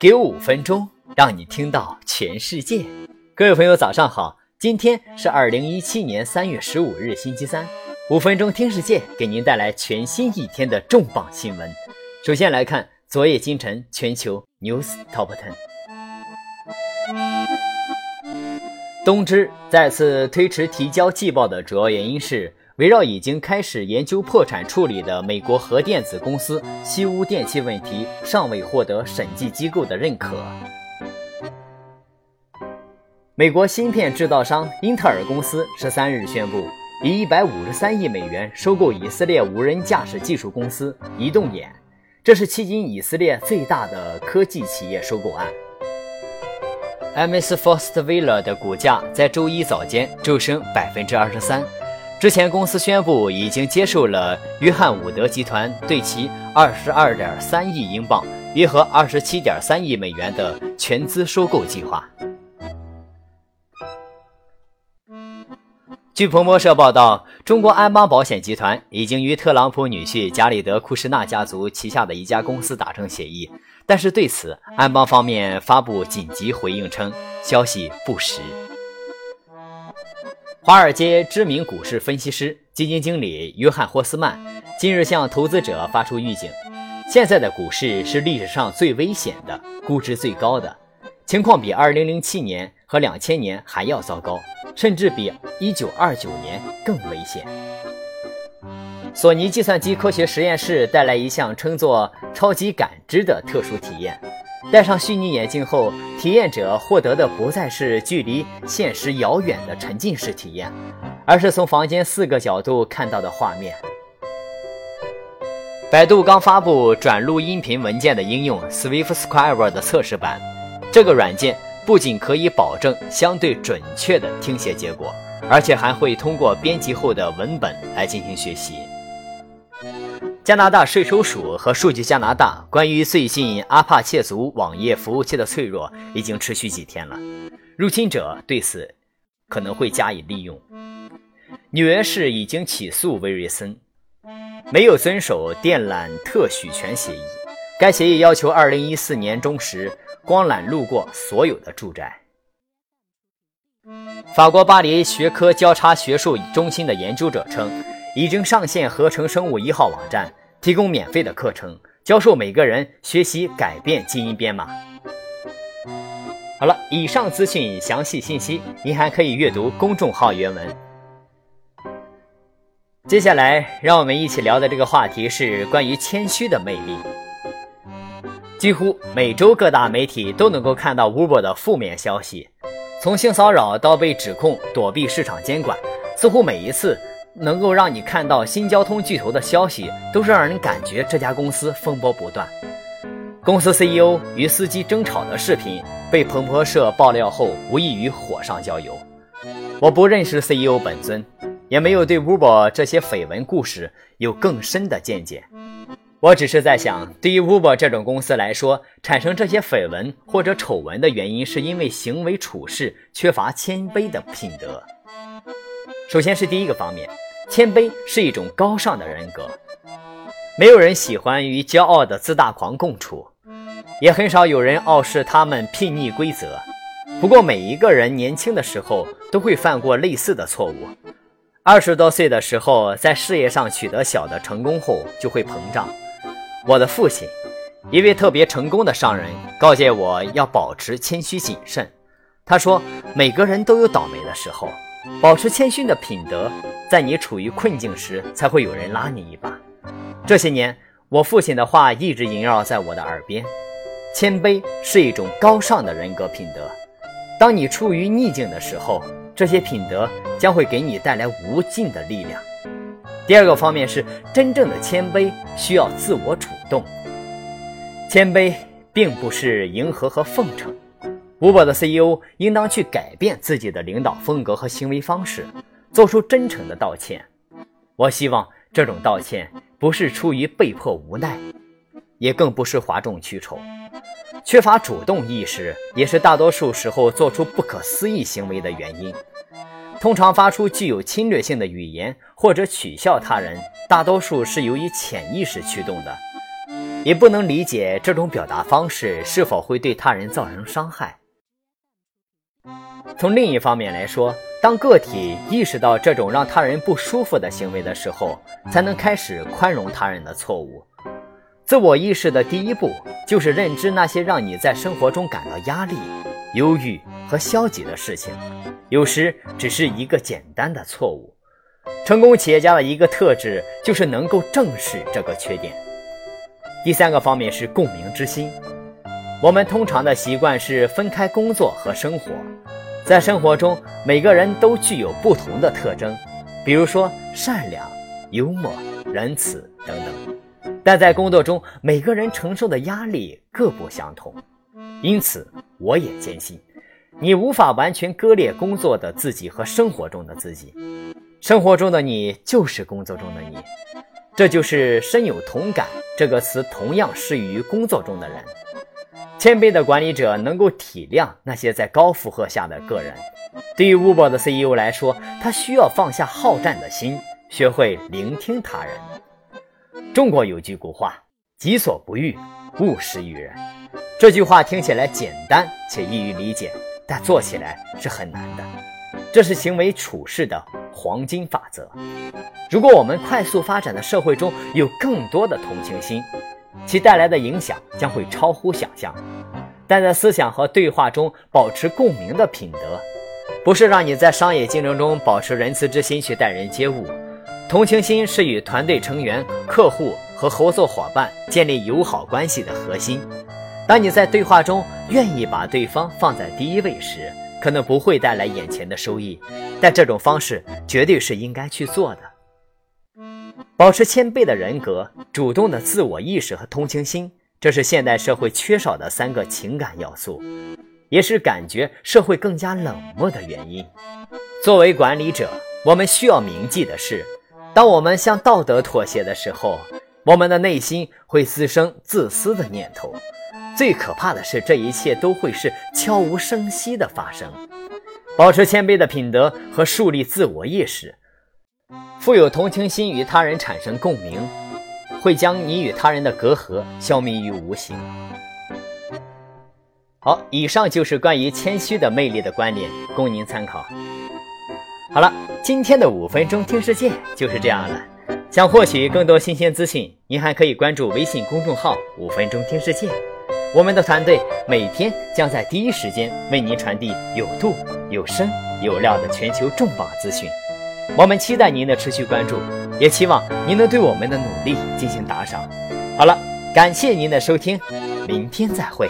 给我五分钟，让你听到全世界。各位朋友，早上好！今天是二零一七年三月十五日，星期三。五分钟听世界，给您带来全新一天的重磅新闻。首先来看昨夜今晨全球 news top ten。东芝再次推迟提交季报的主要原因是。围绕已经开始研究破产处理的美国核电子公司西屋电器问题，尚未获得审计机构的认可。美国芯片制造商英特尔公司十三日宣布，以一百五十三亿美元收购以色列无人驾驶技术公司移动眼，这是迄今以色列最大的科技企业收购案。MS Fostvilla 的股价在周一早间骤升百分之二十三。之前，公司宣布已经接受了约翰伍德集团对其二十二点三亿英镑（约合二十七点三亿美元）的全资收购计划。据彭博社报道，中国安邦保险集团已经与特朗普女婿加里德·库什纳家族旗下的一家公司达成协议，但是对此，安邦方面发布紧急回应称，消息不实。华尔街知名股市分析师、基金经理约翰霍斯曼近日向投资者发出预警：现在的股市是历史上最危险的，估值最高的，情况比2007年和2000年还要糟糕，甚至比1929年更危险。索尼计算机科学实验室带来一项称作“超级感知”的特殊体验。戴上虚拟眼镜后，体验者获得的不再是距离现实遥远的沉浸式体验，而是从房间四个角度看到的画面。百度刚发布转录音频文件的应用 SwiftScriber 的测试版，这个软件不仅可以保证相对准确的听写结果，而且还会通过编辑后的文本来进行学习。加拿大税收署和数据加拿大关于最近阿帕切族网页服务器的脆弱已经持续几天了，入侵者对此可能会加以利用。纽约市已经起诉威瑞森，没有遵守电缆特许权协议。该协议要求2014年中时光缆路过所有的住宅。法国巴黎学科交叉学术中心的研究者称，已经上线合成生物一号网站。提供免费的课程，教授每个人学习改变基因编码。好了，以上资讯详细信息，您还可以阅读公众号原文。接下来，让我们一起聊的这个话题是关于谦虚的魅力。几乎每周各大媒体都能够看到 Uber 的负面消息，从性骚扰到被指控躲避市场监管，似乎每一次。能够让你看到新交通巨头的消息，都是让人感觉这家公司风波不断。公司 CEO 与司机争吵的视频被彭博社爆料后，无异于火上浇油。我不认识 CEO 本尊，也没有对 Uber 这些绯闻故事有更深的见解。我只是在想，对于 Uber 这种公司来说，产生这些绯闻或者丑闻的原因，是因为行为处事缺乏谦卑的品德。首先是第一个方面，谦卑是一种高尚的人格。没有人喜欢与骄傲的自大狂共处，也很少有人傲视他们睥睨规则。不过，每一个人年轻的时候都会犯过类似的错误。二十多岁的时候，在事业上取得小的成功后，就会膨胀。我的父亲，一位特别成功的商人，告诫我要保持谦虚谨慎。他说：“每个人都有倒霉的时候。”保持谦逊的品德，在你处于困境时，才会有人拉你一把。这些年，我父亲的话一直萦绕在我的耳边：谦卑是一种高尚的人格品德。当你处于逆境的时候，这些品德将会给你带来无尽的力量。第二个方面是，真正的谦卑需要自我主动。谦卑并不是迎合和奉承。Uber 的 CEO 应当去改变自己的领导风格和行为方式，做出真诚的道歉。我希望这种道歉不是出于被迫无奈，也更不是哗众取宠。缺乏主动意识也是大多数时候做出不可思议行为的原因。通常发出具有侵略性的语言或者取笑他人，大多数是由于潜意识驱动的。也不能理解这种表达方式是否会对他人造成伤害。从另一方面来说，当个体意识到这种让他人不舒服的行为的时候，才能开始宽容他人的错误。自我意识的第一步就是认知那些让你在生活中感到压力、忧郁和消极的事情，有时只是一个简单的错误。成功企业家的一个特质就是能够正视这个缺点。第三个方面是共鸣之心。我们通常的习惯是分开工作和生活，在生活中每个人都具有不同的特征，比如说善良、幽默、仁慈等等。但在工作中，每个人承受的压力各不相同，因此我也坚信，你无法完全割裂工作的自己和生活中的自己。生活中的你就是工作中的你，这就是深有同感这个词同样适于工作中的人。谦卑的管理者能够体谅那些在高负荷下的个人。对于 Uber 的 CEO 来说，他需要放下好战的心，学会聆听他人。中国有句古话：“己所不欲，勿施于人。”这句话听起来简单且易于理解，但做起来是很难的。这是行为处事的黄金法则。如果我们快速发展的社会中有更多的同情心，其带来的影响将会超乎想象。但在思想和对话中保持共鸣的品德，不是让你在商业竞争中保持仁慈之心去待人接物。同情心是与团队成员、客户和合作伙伴建立友好关系的核心。当你在对话中愿意把对方放在第一位时，可能不会带来眼前的收益，但这种方式绝对是应该去做的。保持谦卑的人格、主动的自我意识和同情心，这是现代社会缺少的三个情感要素，也是感觉社会更加冷漠的原因。作为管理者，我们需要铭记的是。当我们向道德妥协的时候，我们的内心会滋生自私的念头。最可怕的是，这一切都会是悄无声息的发生。保持谦卑的品德和树立自我意识，富有同情心与他人产生共鸣，会将你与他人的隔阂消弭于无形。好，以上就是关于谦虚的魅力的观点，供您参考。好了，今天的五分钟听世界就是这样了。想获取更多新鲜资讯，您还可以关注微信公众号“五分钟听世界”。我们的团队每天将在第一时间为您传递有度、有声、有料的全球重磅资讯。我们期待您的持续关注，也期望您能对我们的努力进行打赏。好了，感谢您的收听，明天再会。